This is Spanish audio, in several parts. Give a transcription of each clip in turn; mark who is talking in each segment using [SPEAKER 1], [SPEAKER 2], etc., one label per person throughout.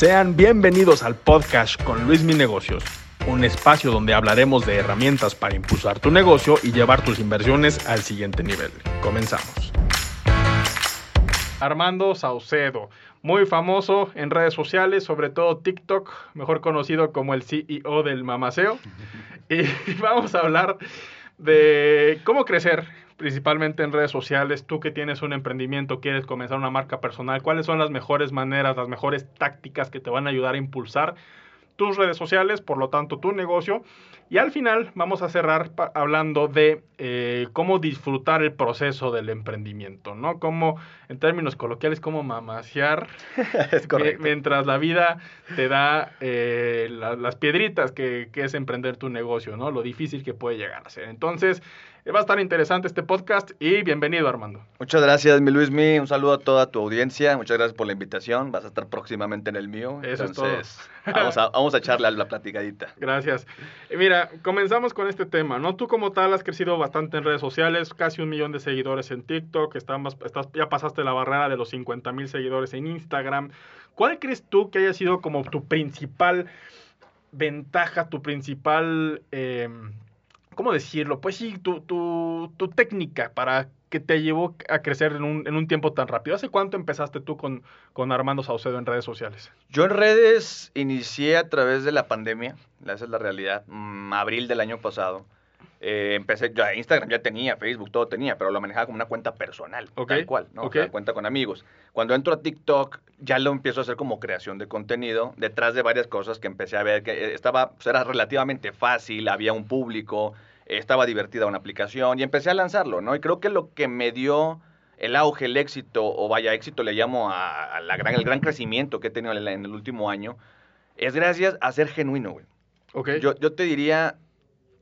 [SPEAKER 1] Sean bienvenidos al podcast con Luis Mi Negocios, un espacio donde hablaremos de herramientas para impulsar tu negocio y llevar tus inversiones al siguiente nivel. Comenzamos. Armando Saucedo, muy famoso en redes sociales, sobre todo TikTok, mejor conocido como el CEO del mamaceo. Y vamos a hablar de cómo crecer, principalmente en redes sociales. Tú que tienes un emprendimiento, quieres comenzar una marca personal, ¿cuáles son las mejores maneras, las mejores tácticas que te van a ayudar a impulsar tus redes sociales, por lo tanto tu negocio. Y al final vamos a cerrar hablando de eh, cómo disfrutar el proceso del emprendimiento, ¿no? Cómo, en términos coloquiales, cómo mamasear mientras la vida te da eh, las piedritas que, que, es emprender tu negocio, ¿no? Lo difícil que puede llegar a ser. Entonces, Va a estar interesante este podcast y bienvenido Armando.
[SPEAKER 2] Muchas gracias, mi Luismi. Un saludo a toda tu audiencia. Muchas gracias por la invitación. Vas a estar próximamente en el mío.
[SPEAKER 1] Eso es todo.
[SPEAKER 2] vamos, a, vamos a echarle la platicadita.
[SPEAKER 1] Gracias. Mira, comenzamos con este tema, ¿no? Tú como tal has crecido bastante en redes sociales, casi un millón de seguidores en TikTok, estás, ya pasaste la barrera de los 50 mil seguidores en Instagram. ¿Cuál crees tú que haya sido como tu principal ventaja, tu principal... Eh, ¿cómo decirlo? Pues sí, tu, tu, tu técnica para que te llevó a crecer en un, en un, tiempo tan rápido. ¿Hace cuánto empezaste tú con, con Armando Saucedo en redes sociales?
[SPEAKER 2] Yo en redes inicié a través de la pandemia, esa es la realidad, mm, abril del año pasado. Eh, empecé, ya Instagram ya tenía, Facebook todo tenía, pero lo manejaba como una cuenta personal, tal cual, ¿no? cuenta con amigos. Cuando entro a TikTok, ya lo empiezo a hacer como creación de contenido, detrás de varias cosas que empecé a ver que eh, estaba, pues era relativamente fácil, había un público, estaba divertida una aplicación y empecé a lanzarlo, ¿no? Y creo que lo que me dio el auge, el éxito, o vaya, éxito le llamo a, la gran, el gran crecimiento que he tenido en el, último año, es gracias a ser genuino, güey.
[SPEAKER 1] Okay.
[SPEAKER 2] Yo, yo te diría,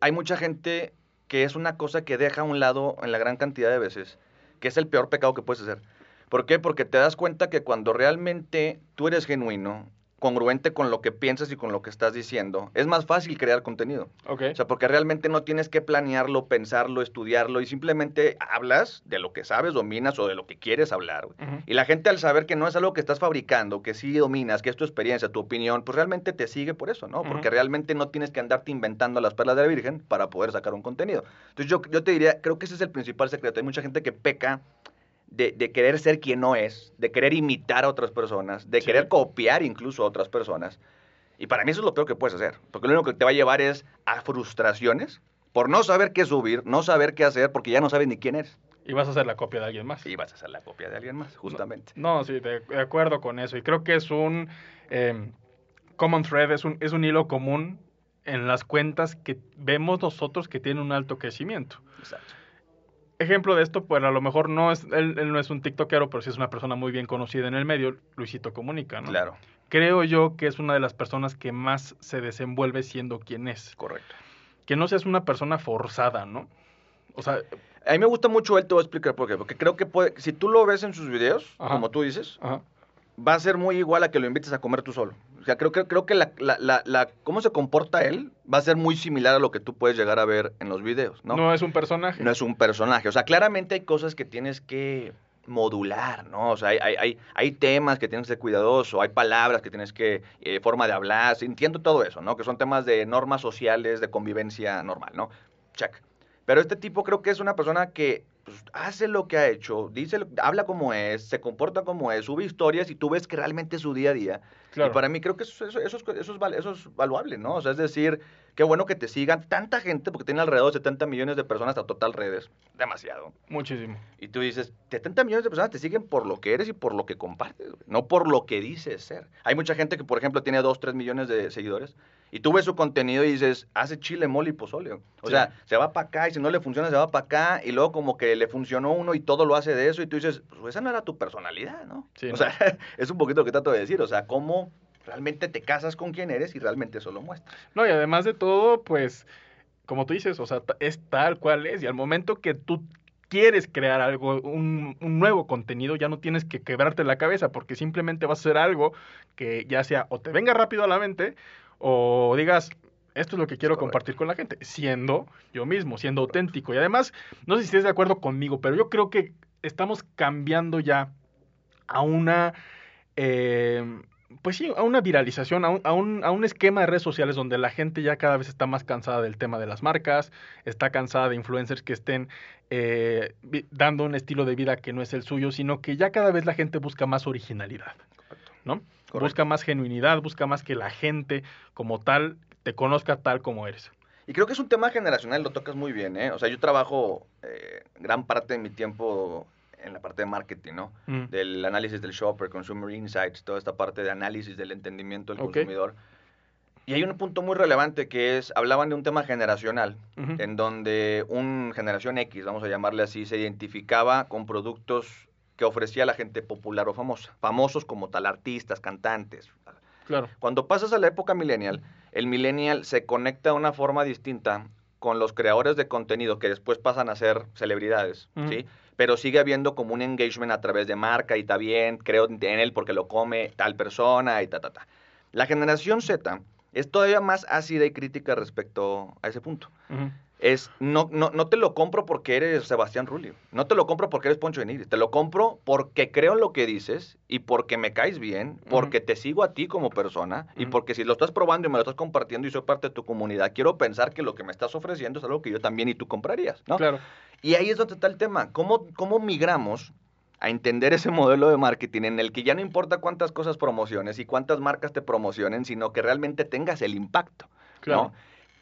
[SPEAKER 2] hay mucha gente que es una cosa que deja a un lado en la gran cantidad de veces, que es el peor pecado que puedes hacer. ¿Por qué? Porque te das cuenta que cuando realmente tú eres genuino congruente con lo que piensas y con lo que estás diciendo, es más fácil crear contenido.
[SPEAKER 1] Okay.
[SPEAKER 2] O sea, porque realmente no tienes que planearlo, pensarlo, estudiarlo y simplemente hablas de lo que sabes, dominas o de lo que quieres hablar. Y la gente al saber que no es algo que estás fabricando, que sí dominas, que es tu experiencia, tu opinión, pues realmente te sigue por eso, ¿no? Porque realmente no tienes que andarte inventando las perlas de la Virgen para poder sacar un contenido. Entonces yo, yo te diría, creo que ese es el principal secreto. Hay mucha gente que peca de, querer ser quien no es, de querer imitar a otras personas, de querer copiar incluso a otras personas. Y para mí eso es lo peor que puedes hacer, porque lo único que te va a llevar es a frustraciones por no saber qué subir, no saber qué hacer, porque ya no sabes ni quién eres.
[SPEAKER 1] Y vas a hacer la copia de alguien más.
[SPEAKER 2] Y vas a hacer la copia de alguien más, justamente.
[SPEAKER 1] No, sí, de, acuerdo con eso. Y creo que es un em, common thread, es un, es un hilo común en las cuentas que vemos nosotros que tienen un alto crecimiento.
[SPEAKER 2] Exacto
[SPEAKER 1] ejemplo de esto, pues a lo mejor no es, él, no es un tiktokero, pero sí es una persona muy bien conocida en el medio, Luisito Comunica, ¿no?
[SPEAKER 2] Claro.
[SPEAKER 1] Creo yo que es una de las personas que más se desenvuelve siendo quien es.
[SPEAKER 2] Correcto.
[SPEAKER 1] Que no seas una persona forzada, ¿no? O sea...
[SPEAKER 2] A mí me gusta mucho él, te voy a explicar por qué. Porque creo que puede, si tú lo ves en sus videos, como tú dices, va a ser muy igual a que lo invites a comer tú solo. O sea, creo que, creo que la, la, la, cómo se comporta él va a ser muy similar a lo que tú puedes llegar a ver en los videos, ¿no?
[SPEAKER 1] No es un personaje.
[SPEAKER 2] No es un personaje. O sea, claramente hay cosas que tienes que modular, ¿no? O sea, hay, hay, hay temas que tienes que ser cuidadoso, hay palabras que tienes que, eh, forma de hablar, entiendo todo eso, ¿no? Que son temas de normas sociales, de convivencia normal, ¿no? Check. Pero este tipo creo que es una persona que pues, hace lo que ha hecho, dice, habla como es, se comporta como es, sube historias y tú ves que realmente es su día a día. Y para mí creo que eso, eso, eso, eso, es, eso es valuable, ¿no? O sea, es decir, qué bueno que te sigan tanta gente, porque tiene alrededor de 70 millones de personas a total redes. Demasiado.
[SPEAKER 1] Muchísimo.
[SPEAKER 2] Y tú dices, 70 millones de personas te siguen por lo que eres y por lo que compartes, no por lo que dices ser. Hay mucha gente que, por ejemplo, tiene 2, 3 millones de seguidores y tú ves su contenido y dices, hace chile, mole y pozole. O sea, se va para acá y si no le funciona, se va para acá y luego como que le funcionó uno y todo lo hace de eso y tú dices, pues esa no era tu personalidad, ¿no?
[SPEAKER 1] Sí,
[SPEAKER 2] o sea, es un poquito lo que trato de decir. O sea, cómo realmente te casas con quien eres y realmente eso lo muestras.
[SPEAKER 1] No, y además de todo, pues, como tú dices, o sea, es tal cual es y al momento que tú quieres crear algo, un, un, nuevo contenido, ya no tienes que quebrarte la cabeza porque simplemente vas a hacer algo que ya sea o te venga rápido a la mente o digas, esto es lo que quiero compartir con la gente, siendo yo mismo, siendo auténtico. Y además, no sé si estés de acuerdo conmigo, pero yo creo que estamos cambiando ya a una... Eh, pues sí, a una viralización, a un, a, un, a un esquema de redes sociales donde la gente ya cada vez está más cansada del tema de las marcas, está cansada de influencers que estén eh, dando un estilo de vida que no es el suyo, sino que ya cada vez la gente busca más originalidad, ¿no? Busca más genuinidad, busca más que la gente como tal te conozca tal como eres.
[SPEAKER 2] Y creo que es un tema generacional, lo tocas muy bien, ¿eh? O sea, yo trabajo eh, gran parte de mi tiempo en la parte de marketing, ¿no? Mm. Del análisis del shopper, consumer insights, toda esta parte de análisis del entendimiento del consumidor. Y hay un punto muy relevante que es, hablaban de un tema generacional, en donde un generación X, vamos a llamarle así, se identificaba con productos que ofrecía la gente popular o famosa. Famosos como tal, artistas, cantantes.
[SPEAKER 1] Claro.
[SPEAKER 2] Cuando pasas a la época millennial, el millennial se conecta de una forma distinta con los creadores de contenido que después pasan a ser celebridades, ¿sí? pero sigue habiendo como un engagement a través de marca y está bien, creo en él porque lo come tal persona y ta, ta, ta. La generación Z es todavía más ácida y crítica respecto a ese punto es no, no, no te lo compro porque eres Sebastián Rulli, no te lo compro porque eres Poncho Benítez, te lo compro porque creo en lo que dices y porque me caes bien, porque te sigo a ti como persona y porque si lo estás probando y me lo estás compartiendo y soy parte de tu comunidad, quiero pensar que lo que me estás ofreciendo es algo que yo también y tú comprarías, ¿no?
[SPEAKER 1] Claro.
[SPEAKER 2] Y ahí es donde está el tema, ¿cómo, cómo migramos a entender ese modelo de marketing en el que ya no importa cuántas cosas promociones y cuántas marcas te promocionen, sino que realmente tengas el impacto, claro.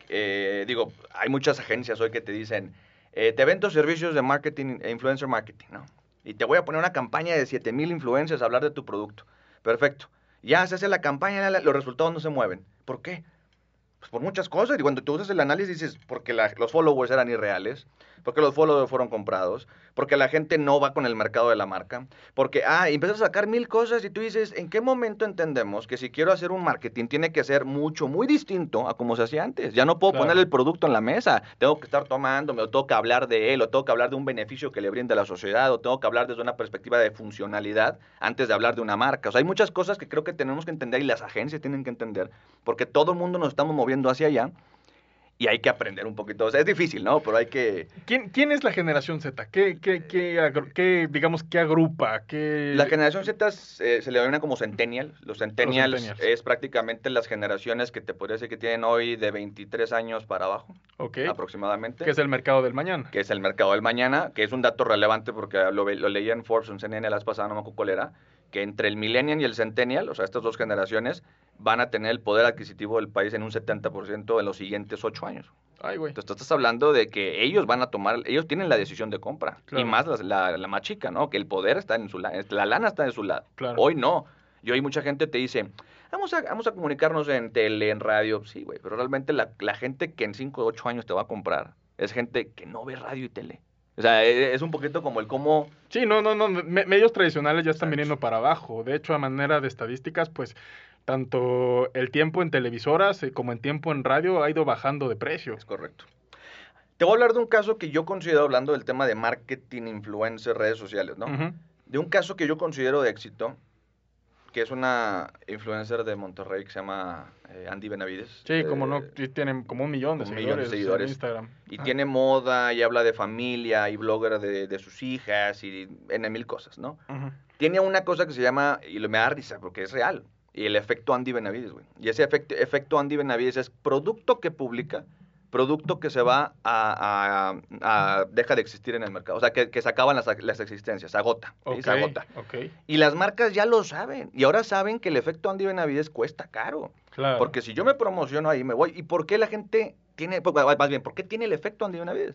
[SPEAKER 2] Eh, digo, hay muchas agencias hoy que te dicen, eh, te vendo servicios de marketing e influencer marketing, ¿no? Y te voy a poner una campaña de 7000 influencers a hablar de tu producto. Perfecto. Ya se hace la campaña, los resultados no se mueven. ¿Por qué? Pues por muchas cosas. Y cuando tú haces el análisis dices, porque los followers eran irreales, porque los followers fueron comprados, porque la gente no va con el mercado de la marca, porque, ah, empiezas a sacar mil cosas y tú dices, ¿en qué momento entendemos que si quiero hacer un marketing tiene que ser mucho, muy distinto a como se hacía antes? Ya no puedo poner el producto en la mesa, tengo que estar tomándome, o tengo que hablar de él, o tengo que hablar de un beneficio que le brinda a la sociedad, o tengo que hablar desde una perspectiva de funcionalidad antes de hablar de una marca. O sea, hay muchas cosas que creo que tenemos que entender y las agencias tienen que entender, porque todo el mundo nos estamos moviendo hacia allá y hay que aprender un poquito. O sea, es difícil, ¿no? Pero hay que...
[SPEAKER 1] ¿Quién, quién es la generación Z? ¿Qué, qué, qué, digamos, qué agrupa? Qué...
[SPEAKER 2] La generación Z se le denomina como centennial. Los centennials, es prácticamente las generaciones que te podría decir que tienen hoy de 23 años para abajo.
[SPEAKER 1] Ok.
[SPEAKER 2] Aproximadamente.
[SPEAKER 1] Que es el mercado del mañana.
[SPEAKER 2] Que es el mercado del mañana, que es un dato relevante porque lo, lo leía en Forbes, en CNN la vez pasada, no me acuerdo cuál era, que entre el millennial y el centennial, o sea, estas dos generaciones, van a tener el poder adquisitivo del país en un 70% en los siguientes ocho años.
[SPEAKER 1] Ay, güey.
[SPEAKER 2] Entonces, tú estás hablando de que ellos van a tomar, ellos tienen la decisión de compra. Y más la, la, más chica, ¿no? Que el poder está en su lado, la lana está en su lado. Hoy no. Y hoy mucha gente te dice, vamos a, vamos a comunicarnos en tele, en radio. Sí, güey, pero realmente la, la gente que en cinco o ocho años te va a comprar es gente que no ve radio y tele. O sea, e, es un poquito como el cómo...
[SPEAKER 1] Sí, no, no, no, medios tradicionales ya están viniendo para abajo. De hecho, a manera de estadísticas, pues tanto el tiempo en televisoras eh, como en tiempo en radio ha ido bajando de precio.
[SPEAKER 2] Es correcto. Te voy a hablar de un caso que yo considero, hablando del tema de marketing, influencer, redes sociales, ¿no? De un caso que yo considero de éxito, que es una influencer de Monterrey que se llama eh, Andy Benavides.
[SPEAKER 1] Sí, como no, tienen como un millón de, seguidores, en Instagram.
[SPEAKER 2] Y tiene moda y habla de familia y blogger de, sus hijas y en mil cosas, ¿no? Tiene una cosa que se llama, y me da risa porque es real, y el efecto Andy Benavides, güey. Y ese efecto, efecto Andy Benavides es producto que publica producto que se va a, a, deja de existir en el mercado. O sea, que, se acaban las, las existencias, se agota. se agota. Y las marcas ya lo saben. Y ahora saben que el efecto Andy Benavides cuesta caro.
[SPEAKER 1] Claro.
[SPEAKER 2] Porque si yo me promociono ahí, me voy. ¿Y por qué la gente tiene, pues, más bien, por qué tiene el efecto Andy Benavides?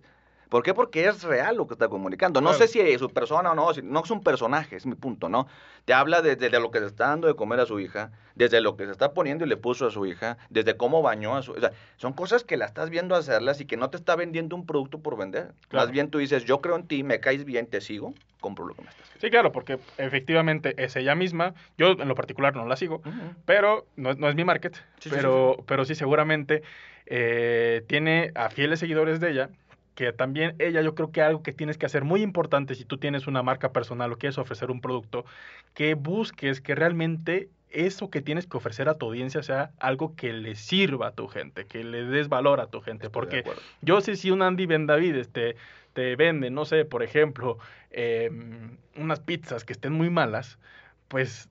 [SPEAKER 2] ¿Por qué? Porque es real lo que está comunicando. No sé si es su persona o no, no es un personaje, es mi punto, ¿no? Te habla desde de, lo que se está dando de comer a su hija, desde lo que se está poniendo y le puso a su hija, desde cómo bañó a su... O sea, son cosas que la estás viendo hacerlas y que no te está vendiendo un producto por vender. Más bien tú dices, yo creo en ti, me caes bien, te sigo, compro lo que me estás
[SPEAKER 1] Sí, claro, porque efectivamente es ella misma. Yo en lo particular no la sigo, pero no, no, es mi market, pero, sí, pero sí seguramente eh, tiene a fieles seguidores de ella que también ella yo creo que algo que tienes que hacer muy importante si tú tienes una marca personal o quieres ofrecer un producto, que busques que realmente eso que tienes que ofrecer a tu audiencia sea algo que le sirva a tu gente, que le des valor a tu gente. porque yo sé si un Andy Ben David este, te vende, no sé, por ejemplo, em, unas pizzas que estén muy malas, pues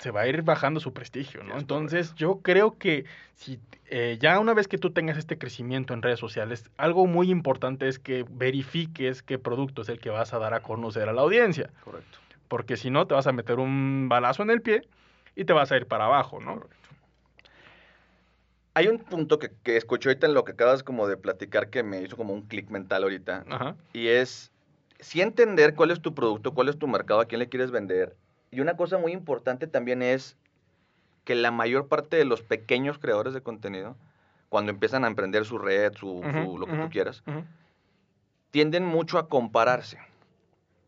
[SPEAKER 1] se va a ir bajando su prestigio, ¿no? Entonces, yo creo que si eh, ya una vez que tú tengas este crecimiento en redes sociales, algo muy importante es que verifiques qué producto es el que vas a dar a conocer a la audiencia.
[SPEAKER 2] Correcto.
[SPEAKER 1] Porque si no, te vas a meter un balazo en el pie y te vas a ir para abajo, ¿no?
[SPEAKER 2] Correcto. Hay un punto que, que escuché ahorita en lo que acabas como de platicar que me hizo como un clic mental ahorita.
[SPEAKER 1] Ajá.
[SPEAKER 2] Y es, sí entender cuál es tu producto, cuál es tu mercado, a quién le quieres vender. Y una cosa muy importante también es que la mayor parte de los pequeños creadores de contenido, cuando empiezan a emprender su red, su, su- lo que tú quieras, tienden mucho a compararse,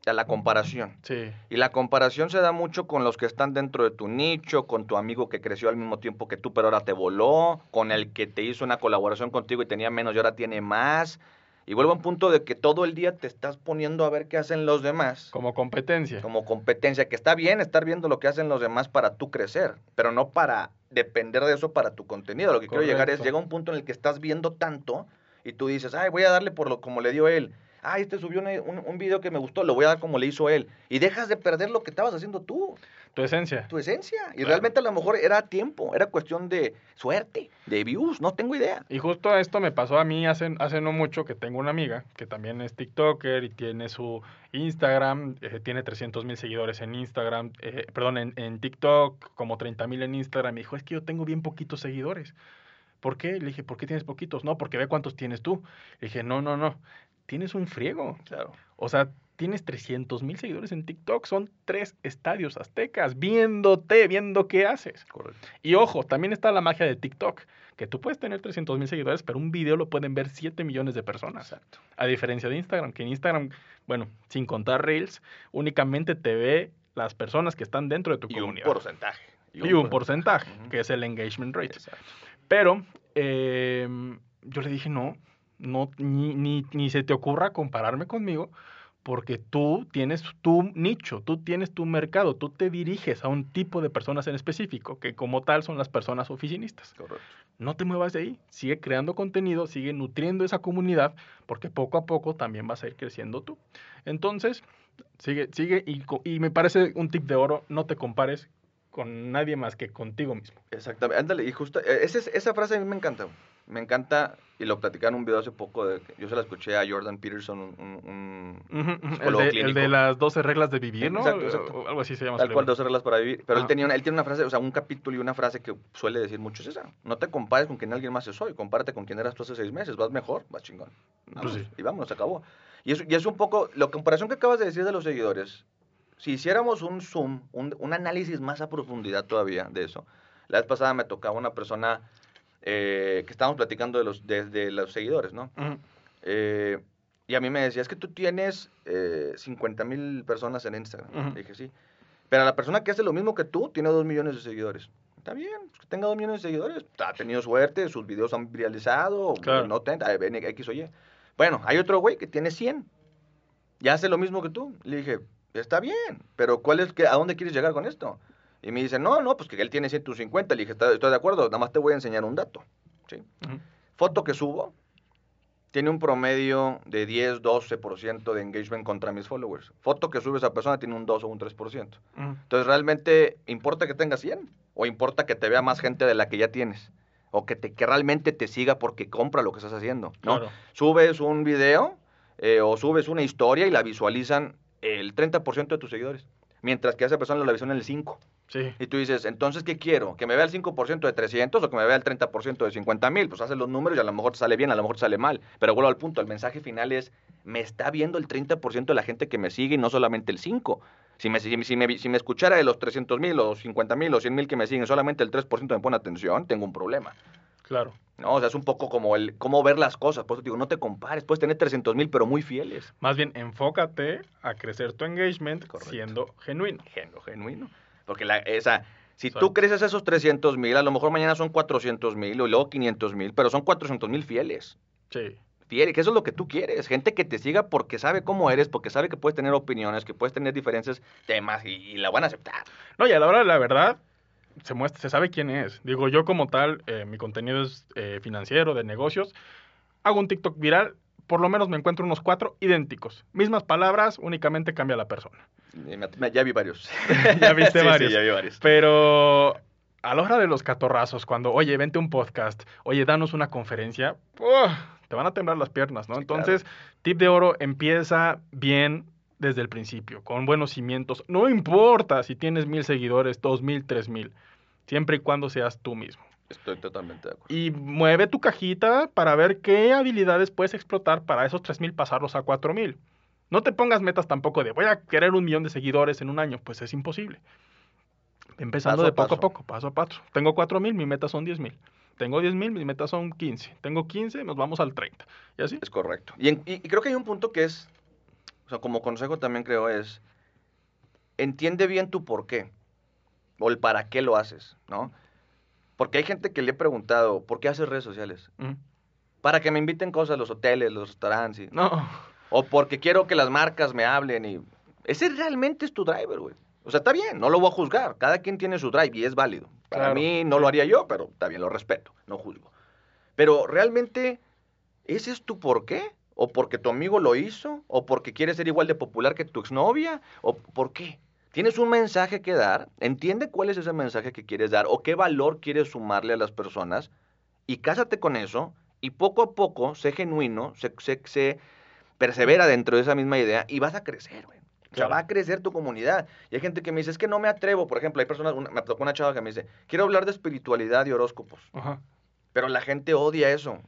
[SPEAKER 2] a la comparación.
[SPEAKER 1] Sí.
[SPEAKER 2] Y la comparación se da mucho con los que están dentro de tu nicho, con tu amigo que creció al mismo tiempo que tú, pero ahora te voló, con el que te hizo una colaboración contigo y tenía menos y ahora tiene más. Y vuelvo a un punto de que todo el día te estás poniendo a ver qué hacen los demás
[SPEAKER 1] Como competencia.
[SPEAKER 2] como competencia, que está bien estar viendo lo que hacen los demás para tú crecer, pero no para depender de eso para tu contenido. Lo que quiero llegar es, llega un punto en el que estás viendo tanto y tú dices, ay, voy a darle por lo como le dio él. Ay, este subió un, un video que me gustó, lo voy a dar como le hizo él. Y dejas de perder lo que estabas haciendo tú,
[SPEAKER 1] Tu esencia.
[SPEAKER 2] tu esencia. Y
[SPEAKER 1] Claro.
[SPEAKER 2] realmente a lo mejor era tiempo, era cuestión de suerte, de views, no tengo idea.
[SPEAKER 1] Y justo esto me pasó a mí hace, hace no mucho que tengo una amiga que también es TikToker y tiene su Instagram, eh, tiene 300 mil seguidores en Instagram, eh, perdón, en, en TikTok, como 30 mil en Instagram. Me dijo, es que yo tengo bien poquitos seguidores. ¿Por qué? Le dije, ¿por qué tienes poquitos? No, porque ve cuántos tienes tú. Le dije, no, no, no. Tienes un friego.
[SPEAKER 2] Claro.
[SPEAKER 1] O sea, tienes 300 mil seguidores en TikTok. Son tres estadios aztecas viéndote, viendo qué haces.
[SPEAKER 2] Correcto.
[SPEAKER 1] Y ojo, también está la magia de TikTok, que tú puedes tener 300 mil seguidores, pero un video lo pueden ver 7 millones de personas.
[SPEAKER 2] Exacto.
[SPEAKER 1] A diferencia de Instagram, que en Instagram, bueno, sin contar Reels, únicamente te ve las personas que están dentro de tu
[SPEAKER 2] Y un
[SPEAKER 1] comunidad.
[SPEAKER 2] porcentaje.
[SPEAKER 1] y un porcentaje, que es el engagement rate.
[SPEAKER 2] Exacto.
[SPEAKER 1] Pero eh, yo le dije, no, no ni, ni, ni se te ocurra compararme conmigo, porque tú tienes tu nicho, tú tienes tu mercado, tú te diriges a un tipo de personas en específico, que como tal son las personas oficinistas.
[SPEAKER 2] Correcto.
[SPEAKER 1] No te muevas de ahí, sigue creando contenido, sigue nutriendo esa comunidad, porque poco a poco también vas a ir creciendo tú. Entonces, sigue, sigue, y, y me parece un tip de oro, no te compares con nadie más que contigo mismo.
[SPEAKER 2] Exactamente, ándale, y justo, eh, ese- esa frase a mí me encanta, me encanta, y lo platicaba en un video hace poco, de, que yo se la escuché a Jordan Peterson, un, un-
[SPEAKER 1] El de, el
[SPEAKER 2] clínico.
[SPEAKER 1] de las 12 reglas de vivir, ¿no?
[SPEAKER 2] Exacto, exacto.
[SPEAKER 1] O algo así se llama.
[SPEAKER 2] tal cual,
[SPEAKER 1] libro.
[SPEAKER 2] 12 reglas para vivir, pero él, tenía una, él tiene una frase, o sea, un capítulo y una frase que suele decir mucho es esa, no te compares con quien alguien más es hoy, compárate con quien eras tú hace seis meses, vas mejor, vas chingón. Vamos,
[SPEAKER 1] Pues sí.
[SPEAKER 2] Y vamos, se acabó. Y es, y es un poco, la comparación que acabas de decir de los seguidores, si hiciéramos un zoom, un, un análisis más a profundidad todavía de eso, la vez pasada me tocaba una persona eh, que estábamos platicando de los, de, de los seguidores, ¿no?
[SPEAKER 1] Ujú.
[SPEAKER 2] Eh, y a mí me decía, es que tú tienes eh, 50 mil personas en Instagram.
[SPEAKER 1] Ujú.
[SPEAKER 2] Le dije, sí. Pero la persona que hace lo mismo que tú tiene 2 millones de seguidores. Está bien, pues, que tenga 2 millones de seguidores. Ha tenido suerte, sus videos han viralizado,
[SPEAKER 1] Claro.
[SPEAKER 2] no ten- X o Y. Bueno, hay otro güey que tiene 100. Y hace lo mismo que tú. Le dije, está bien, pero ¿cuál es que, ¿a dónde quieres llegar con esto? Y me dice, no, no, pues que él tiene 150. Le dije, "Está- estoy de acuerdo, nada más te voy a enseñar un dato. ¿sí? Foto que subo tiene un promedio de 10, 12% de engagement contra mis followers. Foto que sube esa persona tiene un 2 o un 3%.
[SPEAKER 1] Ujú.
[SPEAKER 2] Entonces, ¿realmente importa que tengas 100? ¿O importa que te vea más gente de la que ya tienes? O que, te, que realmente te siga porque compra lo que estás haciendo. ¿no?
[SPEAKER 1] Claro.
[SPEAKER 2] Subes un video eh, o subes una historia y la visualizan el 30% de tus seguidores. Mientras que a esa persona la visualizan el 5%.
[SPEAKER 1] Sí.
[SPEAKER 2] Y tú dices, entonces, ¿qué quiero? ¿Que me vea el 5% de 300 o que me vea el 30% de 50 mil? Pues haces los números y a lo mejor te sale bien, a lo mejor te sale mal. Pero vuelvo al punto, el mensaje final es, me está viendo el 30% de la gente que me sigue y no solamente el 5%. Si me, si, si me, si me escuchara de los 300 mil o 50 mil o 100 mil que me siguen, solamente el 3% me pone atención, tengo un problema.
[SPEAKER 1] Claro.
[SPEAKER 2] ¿no? O sea, es un poco como el cómo ver las cosas. Por eso te digo, no te compares, puedes tener 300 mil, pero muy fieles.
[SPEAKER 1] Más bien, enfócate a crecer tu engagement
[SPEAKER 2] Correcto.
[SPEAKER 1] siendo genuino.
[SPEAKER 2] Genu- genuino. Porque la, esa, si
[SPEAKER 1] Exacto.
[SPEAKER 2] tú creces esos 300 mil, a lo mejor mañana son 400 mil o luego 500 mil, pero son 400 mil fieles.
[SPEAKER 1] Sí.
[SPEAKER 2] Fieles, que eso es lo que tú quieres. Gente que te siga porque sabe cómo eres, porque sabe que puedes tener opiniones, que puedes tener diferentes temas y, y la van a aceptar.
[SPEAKER 1] No, y a la hora de la verdad, se muestra, se sabe quién es. Digo, yo como tal, eh, mi contenido es eh, financiero, de negocios. Hago un TikTok viral por lo menos me encuentro unos cuatro idénticos. Mismas palabras, únicamente cambia la persona.
[SPEAKER 2] Ya vi varios.
[SPEAKER 1] Ya viste
[SPEAKER 2] Sí, sí,
[SPEAKER 1] varios.
[SPEAKER 2] ya vi varios.
[SPEAKER 1] Pero a la hora de los catorrazos, cuando, oye, vente un podcast, oye, danos una conferencia, ¡uf! te van a temblar las piernas, ¿no?
[SPEAKER 2] Sí,
[SPEAKER 1] Entonces, tip de oro, empieza bien desde el principio, con buenos cimientos. No importa si tienes mil seguidores, dos mil, tres mil, siempre y cuando seas tú mismo.
[SPEAKER 2] Estoy totalmente de acuerdo.
[SPEAKER 1] Y mueve tu cajita para ver qué habilidades puedes explotar para esos 3000 pasarlos a 4000. No te pongas metas tampoco de voy a querer un millón de seguidores en un año, pues es imposible. Empezando
[SPEAKER 2] Paso
[SPEAKER 1] de poco a poco, paso a paso. Tengo 4000, mi meta son 10000. Tengo 10000, mis metas son 15. Tengo 15, nos vamos al 30. ¿Y así?
[SPEAKER 2] Es correcto. Y, en- y- y creo que hay un punto que es, o sea, como consejo también creo es, entiende bien tu por qué o el para qué lo haces, ¿no? Porque hay gente que le he preguntado, ¿por qué haces redes sociales?
[SPEAKER 1] Mm.
[SPEAKER 2] Para que me inviten cosas, los hoteles, los restaurantes, y-
[SPEAKER 1] No.
[SPEAKER 2] o porque quiero que las marcas me hablen y... Ese realmente es tu driver, güey. O sea, está bien, no lo voy a juzgar. Cada quien tiene su drive y es válido. Para
[SPEAKER 1] Claro.
[SPEAKER 2] mí no lo haría yo, pero está bien, lo respeto, no juzgo. Pero realmente, ¿ese es tu por qué? ¿O porque tu amigo lo hizo? ¿O porque quieres ser igual de popular que tu exnovia? ¿O por qué? Tienes un mensaje que dar, entiende cuál es ese mensaje que quieres dar o qué valor quieres sumarle a las personas y cásate con eso y poco a poco sé genuino, sé, sé- sé- persevera dentro de esa misma idea y vas a crecer, güey. O sea,
[SPEAKER 1] Claro.
[SPEAKER 2] va a crecer tu comunidad. Y hay gente que me dice, es que no me atrevo. Por ejemplo, hay personas, una- me tocó una chava que me dice, quiero hablar de espiritualidad y horóscopos.
[SPEAKER 1] Ajá.
[SPEAKER 2] Pero la gente odia eso.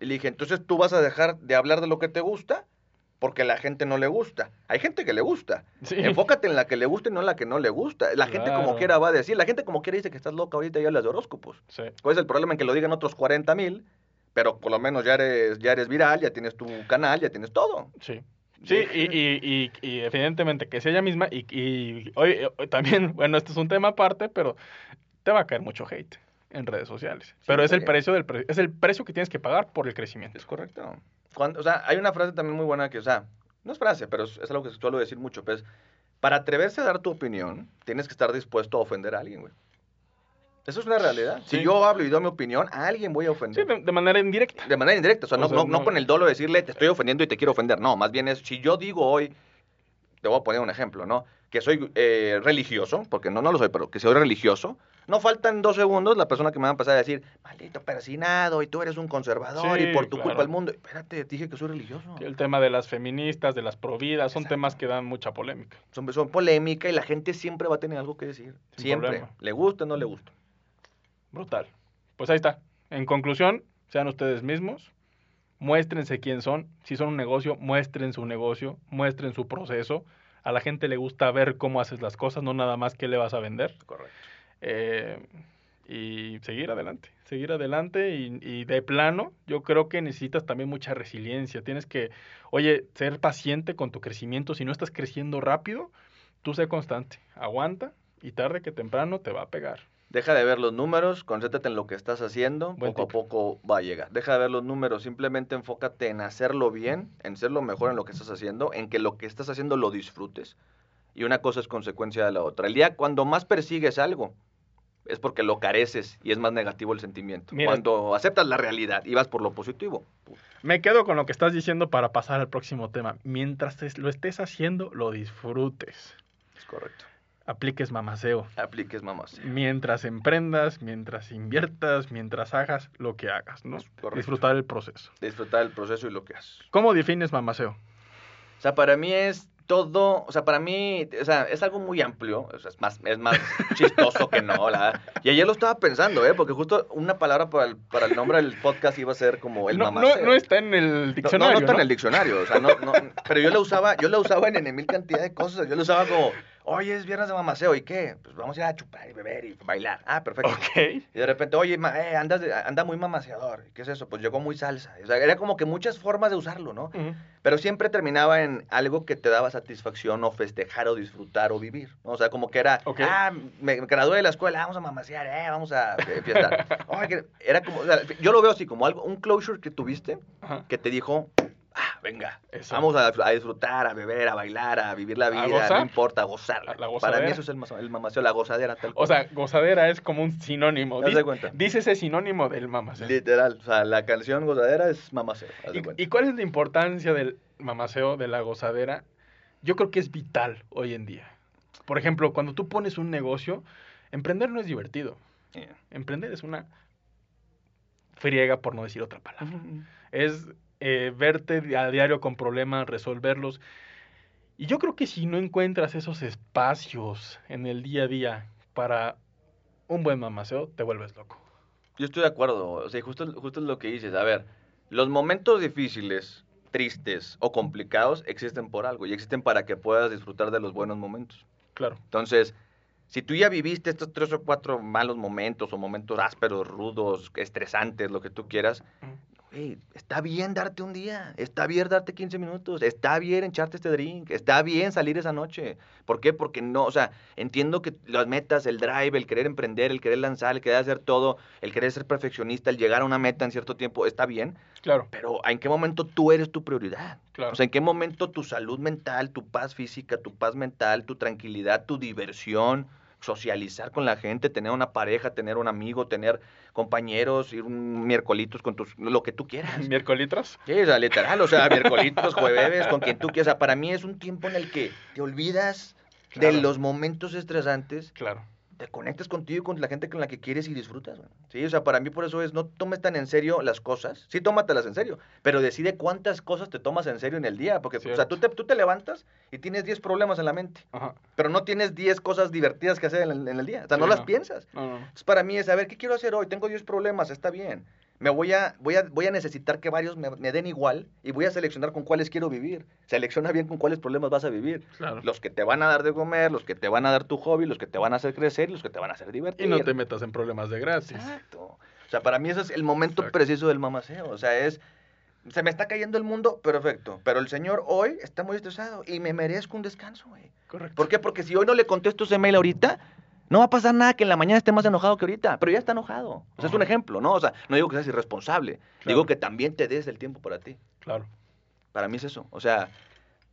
[SPEAKER 2] Y le dije, entonces tú vas a dejar de hablar de lo que te gusta porque la gente no le gusta. Hay gente que le gusta.
[SPEAKER 1] Sí.
[SPEAKER 2] Enfócate en la que le gusta y no en la que no le gusta. La gente como quiera va a decir, la gente como quiera dice que estás loca ahorita y hablas de horóscopos.
[SPEAKER 1] Sí.
[SPEAKER 2] ¿Cuál es el problema en que lo digan otros 40 mil? Pero por lo menos ya eres, ya eres viral, ya tienes tu canal, ya tienes todo.
[SPEAKER 1] Sí. Sí, y, y, y, y evidentemente que sea ella misma y, y hoy, también, bueno, este es un tema aparte, pero te va a caer mucho hate en redes sociales. Pero es el precio del pre- es el precio que tienes que pagar por el crecimiento.
[SPEAKER 2] Es correcto. Cuando, o sea, hay una frase también muy buena que, o sea, no es frase, pero es, es algo que suelo decir mucho, pues, para atreverse a dar tu opinión, tienes que estar dispuesto a ofender a alguien, güey. Eso es una realidad. Si
[SPEAKER 1] Sí.
[SPEAKER 2] yo hablo y doy mi opinión, a alguien voy a
[SPEAKER 1] Sí,
[SPEAKER 2] ofender.
[SPEAKER 1] de, de manera indirecta.
[SPEAKER 2] De manera indirecta, o sea,
[SPEAKER 1] O
[SPEAKER 2] no,
[SPEAKER 1] sea,
[SPEAKER 2] no, no
[SPEAKER 1] no-
[SPEAKER 2] con el dolo de decirle te estoy ofendiendo y te quiero ofender. No, más bien es, si yo digo hoy, te voy a poner un ejemplo, ¿no? Que soy eh, religioso, porque no, no lo soy, pero que soy religioso, no faltan dos segundos la persona que me va a empezar a decir, maldito persinado, y tú eres un conservador,
[SPEAKER 1] Sí,
[SPEAKER 2] y por tu
[SPEAKER 1] claro.
[SPEAKER 2] culpa el mundo. Espérate, dije que soy religioso.
[SPEAKER 1] El tema de las feministas, de las providas, son
[SPEAKER 2] Exacto.
[SPEAKER 1] temas que dan mucha polémica.
[SPEAKER 2] Son, son polémica y la gente siempre va a tener algo que decir.
[SPEAKER 1] Sin
[SPEAKER 2] siempre.
[SPEAKER 1] problema.
[SPEAKER 2] Le gusta o no le gusta.
[SPEAKER 1] Brutal. Pues ahí está. En conclusión, sean ustedes mismos, muéstrense quién son. Si son un negocio, muestren su negocio, muestren su proceso. A la gente le gusta ver cómo haces las cosas, no nada más qué le vas a vender.
[SPEAKER 2] Correcto.
[SPEAKER 1] Eh, y seguir adelante, seguir adelante y, y de plano, yo creo que necesitas también mucha resiliencia. Tienes que, oye, ser paciente con tu crecimiento. Si no estás creciendo rápido, tú sé constante, aguanta y tarde que temprano te va a pegar.
[SPEAKER 2] Deja de ver los números, concéntrate en lo que estás haciendo,
[SPEAKER 1] Buen
[SPEAKER 2] poco
[SPEAKER 1] tip.
[SPEAKER 2] a poco va a llegar. Deja de ver los números, simplemente enfócate en hacerlo bien, en ser lo mejor en lo que estás haciendo, en que lo que estás haciendo lo disfrutes. Y una cosa es consecuencia de la otra. El día cuando más persigues algo, es porque lo careces y es más negativo el sentimiento.
[SPEAKER 1] Mira.
[SPEAKER 2] Cuando aceptas la realidad y vas por lo positivo,
[SPEAKER 1] Me quedo con lo que estás diciendo para pasar al próximo tema. Mientras lo estés haciendo, lo disfrutes.
[SPEAKER 2] es correcto.
[SPEAKER 1] Apliques mamaceo.
[SPEAKER 2] Apliques mamás.
[SPEAKER 1] Mientras emprendas, mientras inviertas, mientras hagas lo que hagas, ¿no?
[SPEAKER 2] correcto.
[SPEAKER 1] Disfrutar el proceso.
[SPEAKER 2] Disfrutar el proceso y lo que haces.
[SPEAKER 1] ¿Cómo defines mamaceo?
[SPEAKER 2] O sea, para mí es todo, o sea, para mí, o sea, es algo muy amplio, o sea, es más, es más chistoso que no, la Y ayer lo estaba pensando, ¿eh? Porque justo una palabra para el, para el nombre del podcast iba a ser como el
[SPEAKER 1] no, no,
[SPEAKER 2] mamaceo.
[SPEAKER 1] no está en el
[SPEAKER 2] No,
[SPEAKER 1] diccionario.
[SPEAKER 2] No, no está
[SPEAKER 1] ¿no?
[SPEAKER 2] en el diccionario, o sea, no, no, pero yo la usaba, yo la usaba en, en mil cantidad de cosas, yo la usaba como, oye, es viernes de mamaceo, ¿y qué? Pues vamos a ir a chupar y beber y bailar. Ah, perfecto.
[SPEAKER 1] Ok.
[SPEAKER 2] Y de repente, oye, ma- eh, andas de- anda muy mamaseador. ¿Qué es eso? Pues llegó muy salsa. O sea, era como que muchas formas de usarlo, ¿no? Pero siempre terminaba en algo que te daba satisfacción o festejar o disfrutar o vivir. ¿no? O sea, como que era, ah, me me gradué de la escuela, vamos a mamasear, eh, vamos a eh, fiestar. Oye, que era como, o sea, yo lo veo así, como algo, un closure que tuviste
[SPEAKER 1] Ajá.
[SPEAKER 2] que te dijo, ah, venga.
[SPEAKER 1] Eso.
[SPEAKER 2] Vamos a, a disfrutar, a beber, a bailar, a vivir la vida, no importa, a gozar.
[SPEAKER 1] La- la
[SPEAKER 2] Para mí eso es el, el mamaceo, la gozadera tal
[SPEAKER 1] O sea, gozadera es como un sinónimo.
[SPEAKER 2] ¿Te das cuenta?
[SPEAKER 1] Dice ese sinónimo del mamaceo.
[SPEAKER 2] Literal, o sea, la canción gozadera es mamaceo.
[SPEAKER 1] ¿Y, cuál es la importancia del mamaceo, de la gozadera? Yo creo que es vital hoy en día. Por ejemplo, cuando tú pones un negocio, emprender no es divertido.
[SPEAKER 2] Yeah.
[SPEAKER 1] Emprender es una friega, por no decir otra palabra. Es eh, verte a diario con problemas, resolverlos. Y yo creo que si no encuentras esos espacios en el día a día para un buen mamaceo, te vuelves loco.
[SPEAKER 2] Yo estoy de acuerdo, o sea, justo, justo es lo que dices. A ver, los momentos difíciles, tristes o complicados existen por algo y existen para que puedas disfrutar de los buenos momentos.
[SPEAKER 1] Claro.
[SPEAKER 2] Entonces, si tú ya viviste estos tres o cuatro malos momentos o momentos ásperos, rudos, estresantes, lo que tú quieras, está bien darte un día, está bien darte 15 minutos, está bien echarte este drink, está bien salir esa noche. ¿Por qué? Porque no, o sea, entiendo que las metas, el drive, el querer emprender, el querer lanzar, el querer hacer todo, el querer ser perfeccionista, el llegar a una meta en cierto tiempo, está bien,
[SPEAKER 1] Claro,
[SPEAKER 2] pero ¿en qué momento tú eres tu prioridad?
[SPEAKER 1] claro.
[SPEAKER 2] O sea, ¿en qué momento tu salud mental, tu paz física, tu paz mental, tu tranquilidad, tu diversión, socializar con la gente, tener una pareja, tener un amigo, tener compañeros, ir un miércolitos con tus, lo que tú quieras.
[SPEAKER 1] ¿Miércolitros?
[SPEAKER 2] Sí, o sea, literal, o sea, miércolitos, jueves, con quien tú quieras. O sea, para mí es un tiempo en el que te olvidas de los momentos estresantes,
[SPEAKER 1] Claro.
[SPEAKER 2] Te conectas contigo y con la gente con la que quieres y disfrutas. güey. Sí, o sea, para mí por eso es, no tomes tan en serio las cosas. Sí, tómatelas en serio, pero decide cuántas cosas te tomas en serio en el día. Porque, o sea, tú te, tú te levantas y tienes 10 problemas en la mente,
[SPEAKER 1] Ajá.
[SPEAKER 2] pero no tienes 10 cosas divertidas que hacer en el, en el día. O sea, no las piensas.
[SPEAKER 1] No, no, no.
[SPEAKER 2] Entonces, para mí es, a ver, ¿qué quiero hacer hoy? Tengo 10 problemas, está bien. Me voy a, voy a, voy a necesitar que varios me, me den igual y voy a seleccionar con cuáles quiero vivir. Selecciona bien con cuáles problemas vas a vivir.
[SPEAKER 1] Claro.
[SPEAKER 2] Los que te van a dar de comer, los que te van a dar tu hobby, los que te van a hacer crecer y los que te van a hacer divertir.
[SPEAKER 1] Y no te metas en problemas de gratis.
[SPEAKER 2] Exacto. O sea, para mí ese es el momento
[SPEAKER 1] Exacto.
[SPEAKER 2] preciso del mamaceo. O sea, es, se me está cayendo el mundo, perfecto. Pero el señor hoy está muy estresado y me merezco un descanso, güey.
[SPEAKER 1] Correcto.
[SPEAKER 2] ¿Por qué? Porque si hoy no le contesto ese mail ahorita, no va a pasar nada que en la mañana esté más enojado que ahorita, pero ya está enojado. O sea, es un ejemplo, ¿no? O sea, no digo que seas irresponsable,
[SPEAKER 1] Claro.
[SPEAKER 2] digo que también te des el tiempo para ti.
[SPEAKER 1] Claro.
[SPEAKER 2] Para mí es eso. O sea,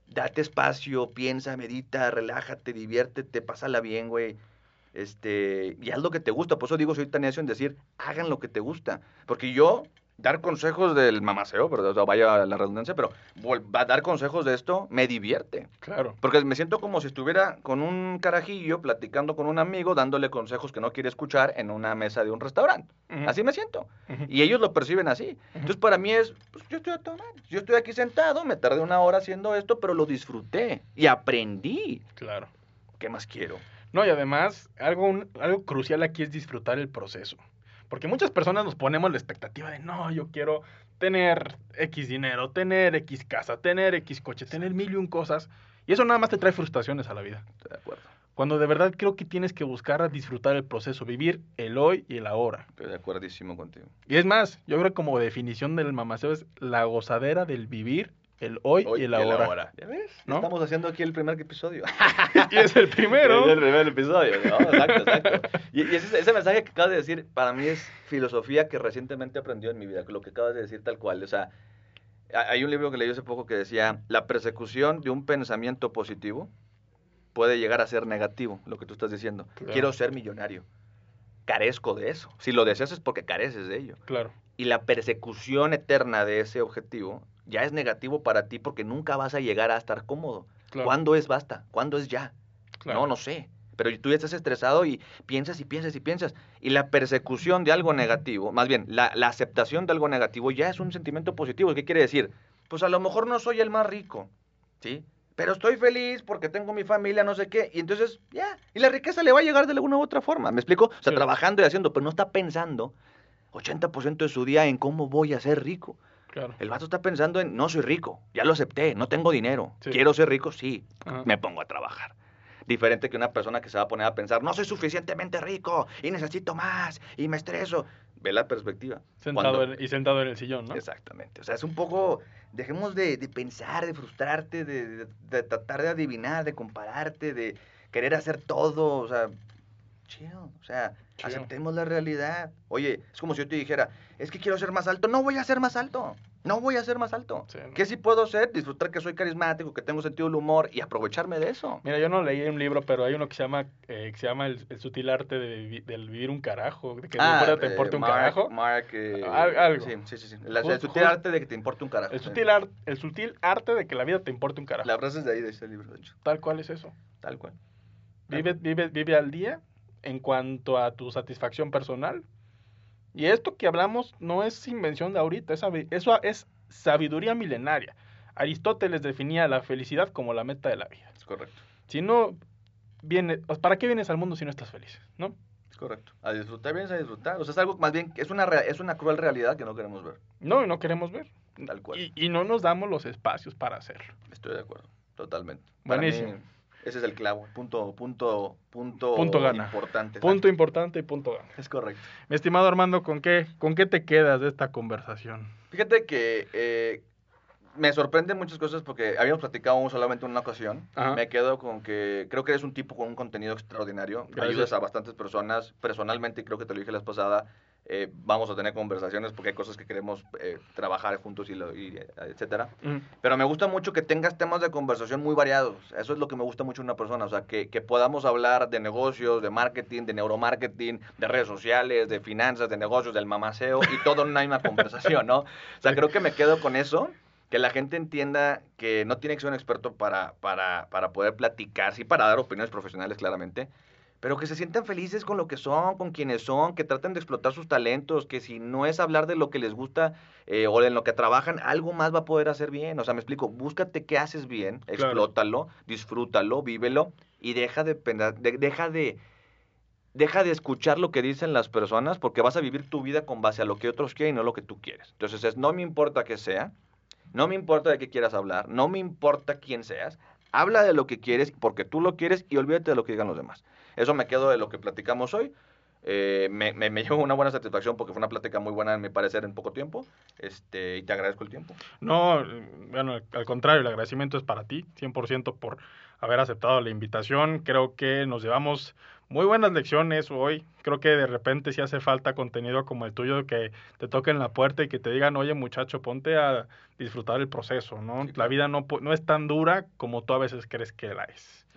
[SPEAKER 2] date espacio, piensa, medita, relájate, diviértete, pásala bien, güey. Este, y haz lo que te gusta. Por eso digo, soy tan necio en decir, hagan lo que te gusta. Porque yo, dar consejos del mamaceo, pero, o sea, vaya la redundancia, pero a dar consejos de esto me divierte.
[SPEAKER 1] Claro.
[SPEAKER 2] Porque me siento como si estuviera con un carajillo platicando con un amigo, dándole consejos que no quiere escuchar en una mesa de un restaurante. Así me siento. Y ellos lo perciben así. Entonces, para mí es, pues yo estoy a toda madre. Yo estoy aquí sentado, me tardé una hora haciendo esto, pero lo disfruté y aprendí.
[SPEAKER 1] Claro.
[SPEAKER 2] ¿Qué más quiero?
[SPEAKER 1] No, y además, algo, un- algo crucial aquí es disfrutar el proceso. Porque muchas personas nos ponemos la expectativa de, no, yo quiero tener X dinero, tener X casa, tener X coche, tener mil y un cosas. Y eso nada más te trae frustraciones a la vida.
[SPEAKER 2] De acuerdo.
[SPEAKER 1] Cuando de verdad creo que tienes que buscar disfrutar el proceso, vivir el hoy y el ahora.
[SPEAKER 2] Estoy de acuerdísimo contigo.
[SPEAKER 1] Y es más, yo creo que como definición del mamaceo es la gozadera del vivir el hoy, y el ahora.
[SPEAKER 2] ¿Ya ves?
[SPEAKER 1] ¿No?
[SPEAKER 2] Estamos haciendo aquí el primer episodio.
[SPEAKER 1] y es el primero.
[SPEAKER 2] Es el primer episodio, ¿no? Exacto, exacto. Y, y ese, ese mensaje que acabas de decir, para mí es filosofía que recientemente aprendió en mi vida, lo que acabas de decir tal cual. O sea, ha- hay un libro que leí hace poco que decía, la persecución de un pensamiento positivo puede llegar a ser negativo, lo que tú estás diciendo.
[SPEAKER 1] Claro.
[SPEAKER 2] Quiero ser millonario. Carezco de eso. Si lo deseas es porque careces de ello.
[SPEAKER 1] Claro.
[SPEAKER 2] Y la persecución eterna de ese objetivo ya es negativo para ti porque nunca vas a llegar a estar cómodo.
[SPEAKER 1] claro
[SPEAKER 2] ¿Cuándo es basta? ¿Cuándo es ya?
[SPEAKER 1] claro.
[SPEAKER 2] No, no sé. Pero tú ya estás estresado y piensas y piensas y piensas. Y la persecución de algo negativo, más bien, la, la aceptación de algo negativo ya es un sentimiento positivo. ¿Qué quiere decir? Pues a lo mejor no soy el más rico, ¿sí? Pero estoy feliz porque tengo mi familia, no sé qué. Y entonces, ya. Y la riqueza le va a llegar de alguna u otra forma. ¿Me explico? O sea,
[SPEAKER 1] Sí.
[SPEAKER 2] trabajando y haciendo, pero no está pensando 80% de su día en cómo voy a ser rico.
[SPEAKER 1] Claro.
[SPEAKER 2] El vato está pensando en, no soy rico, ya lo acepté, no tengo dinero.
[SPEAKER 1] Sí.
[SPEAKER 2] Quiero ser rico, sí,
[SPEAKER 1] Ajá.
[SPEAKER 2] me pongo a trabajar. Diferente que una persona que se va a poner a pensar, no soy suficientemente rico y necesito más y me estreso. Ve la perspectiva.
[SPEAKER 1] Sentado
[SPEAKER 2] Cuando-
[SPEAKER 1] en- y sentado en el sillón, ¿no?
[SPEAKER 2] Exactamente. O sea, es un poco, dejemos de, de pensar, de frustrarte, de, de- de tratar de adivinar, de compararte, de querer hacer todo. O sea, chill. O sea, Aceptemos la realidad. Oye, es como si yo te dijera, es que quiero ser más alto. No voy a ser más alto. No voy a ser más alto.
[SPEAKER 1] Sí.
[SPEAKER 2] ¿Qué sí puedo hacer? Disfrutar que soy carismático, que tengo sentido del humor y aprovecharme de eso.
[SPEAKER 1] Mira, yo no leí un libro, pero hay uno que se llama, eh, que se llama el, el sutil arte de del vivir un carajo, de que
[SPEAKER 2] Ah,
[SPEAKER 1] fuera te
[SPEAKER 2] eh,
[SPEAKER 1] importe un
[SPEAKER 2] Mark-
[SPEAKER 1] carajo.
[SPEAKER 2] Mark, eh,
[SPEAKER 1] Al- algo.
[SPEAKER 2] Sí, sí, sí. sí. La-
[SPEAKER 1] Just-
[SPEAKER 2] el sutil
[SPEAKER 1] just-
[SPEAKER 2] arte de que te importe un carajo.
[SPEAKER 1] El sutil, ar- el sutil arte de que la vida te importe un carajo.
[SPEAKER 2] La frase es de ahí, de ese libro, de hecho.
[SPEAKER 1] Tal cual es eso.
[SPEAKER 2] Tal cual.
[SPEAKER 1] Vive, vive, vive al día en cuanto a tu satisfacción personal. Y esto que hablamos no es invención de ahorita, es eso es sabiduría milenaria. Aristóteles definía la felicidad como la meta de la vida.
[SPEAKER 2] Es correcto.
[SPEAKER 1] Si no viene, ¿para qué vienes al mundo si no estás feliz? ¿No?
[SPEAKER 2] Es correcto. A disfrutar, vienes a disfrutar. O sea, es algo más bien, es una, es una cruel realidad que no queremos ver.
[SPEAKER 1] No, y no queremos ver.
[SPEAKER 2] Tal cual.
[SPEAKER 1] Y, y no nos damos los espacios para hacerlo.
[SPEAKER 2] Estoy de acuerdo, totalmente.
[SPEAKER 1] Buenísimo.
[SPEAKER 2] Ese es el clavo, punto, punto, punto,
[SPEAKER 1] Punto gana.
[SPEAKER 2] importante.
[SPEAKER 1] Punto importante y punto gana.
[SPEAKER 2] Es correcto.
[SPEAKER 1] Mi estimado Armando, ¿con qué, ¿con qué te quedas de esta conversación?
[SPEAKER 2] Fíjate que eh, me sorprenden muchas cosas porque habíamos platicado solamente en una ocasión.
[SPEAKER 1] Ajá.
[SPEAKER 2] Me quedo con que creo que eres un tipo con un contenido extraordinario.
[SPEAKER 1] Gracias.
[SPEAKER 2] Ayudas a bastantes personas. Personalmente, creo que te lo dije la vez pasada, eh, vamos a tener conversaciones porque hay cosas que queremos eh, trabajar juntos y, lo, y eh, etcétera.
[SPEAKER 1] Mm.
[SPEAKER 2] Pero me gusta mucho que tengas temas de conversación muy variados. Eso es lo que me gusta mucho en una persona. O sea, que, que podamos hablar de negocios, de marketing, de neuromarketing, de redes sociales, de finanzas, de negocios, del mamaceo y todo en una misma conversación, ¿no? O sea, creo que me quedo con eso. Que la gente entienda que no tiene que ser un experto para, para, para poder platicar, sí, para dar opiniones profesionales, claramente, pero que se sientan felices con lo que son, con quienes son, que traten de explotar sus talentos, que si no es hablar de lo que les gusta eh, o en lo que trabajan, algo más va a poder hacer bien. O sea, me explico, búscate qué haces bien,
[SPEAKER 1] Claro.
[SPEAKER 2] explótalo, disfrútalo, vívelo y deja de, de- deja de deja de escuchar lo que dicen las personas porque vas a vivir tu vida con base a lo que otros quieren y no lo que tú quieres. Entonces, es, no me importa que sea, no me importa de qué quieras hablar, no me importa quién seas, habla de lo que quieres porque tú lo quieres y olvídate de lo que digan los demás. Eso me quedo de lo que platicamos hoy. Eh, me, me, llevo una buena satisfacción porque fue una plática muy buena, en mi parecer, en poco tiempo. Este, y te agradezco el tiempo.
[SPEAKER 1] No, bueno, al contrario, el agradecimiento es para ti, 100% por haber aceptado la invitación. Creo que nos llevamos muy buenas lecciones hoy. Creo que de repente si hace falta contenido como el tuyo que te toquen la puerta y que te digan, oye muchacho, ponte a disfrutar el proceso, ¿no?
[SPEAKER 2] Sí,
[SPEAKER 1] La vida no, no es tan dura como tú a veces crees que la es.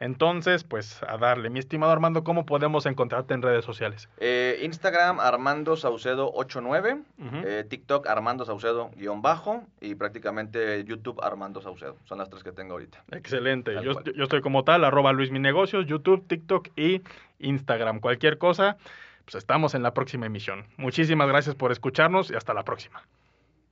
[SPEAKER 1] Entonces, pues a darle. Mi estimado Armando, ¿cómo podemos encontrarte en redes sociales?
[SPEAKER 2] Eh, Instagram, Armando Saucedo 89.
[SPEAKER 1] Ujú.
[SPEAKER 2] eh, TikTok, Armando Saucedo guion bajo. Y prácticamente YouTube, Armando Saucedo. Son las tres que tengo ahorita.
[SPEAKER 1] Excelente. Yo, yo estoy como tal, arroba Luis Mi Negocios, YouTube, TikTok y Instagram. Cualquier cosa, pues estamos en la próxima emisión. Muchísimas gracias por escucharnos y hasta la próxima.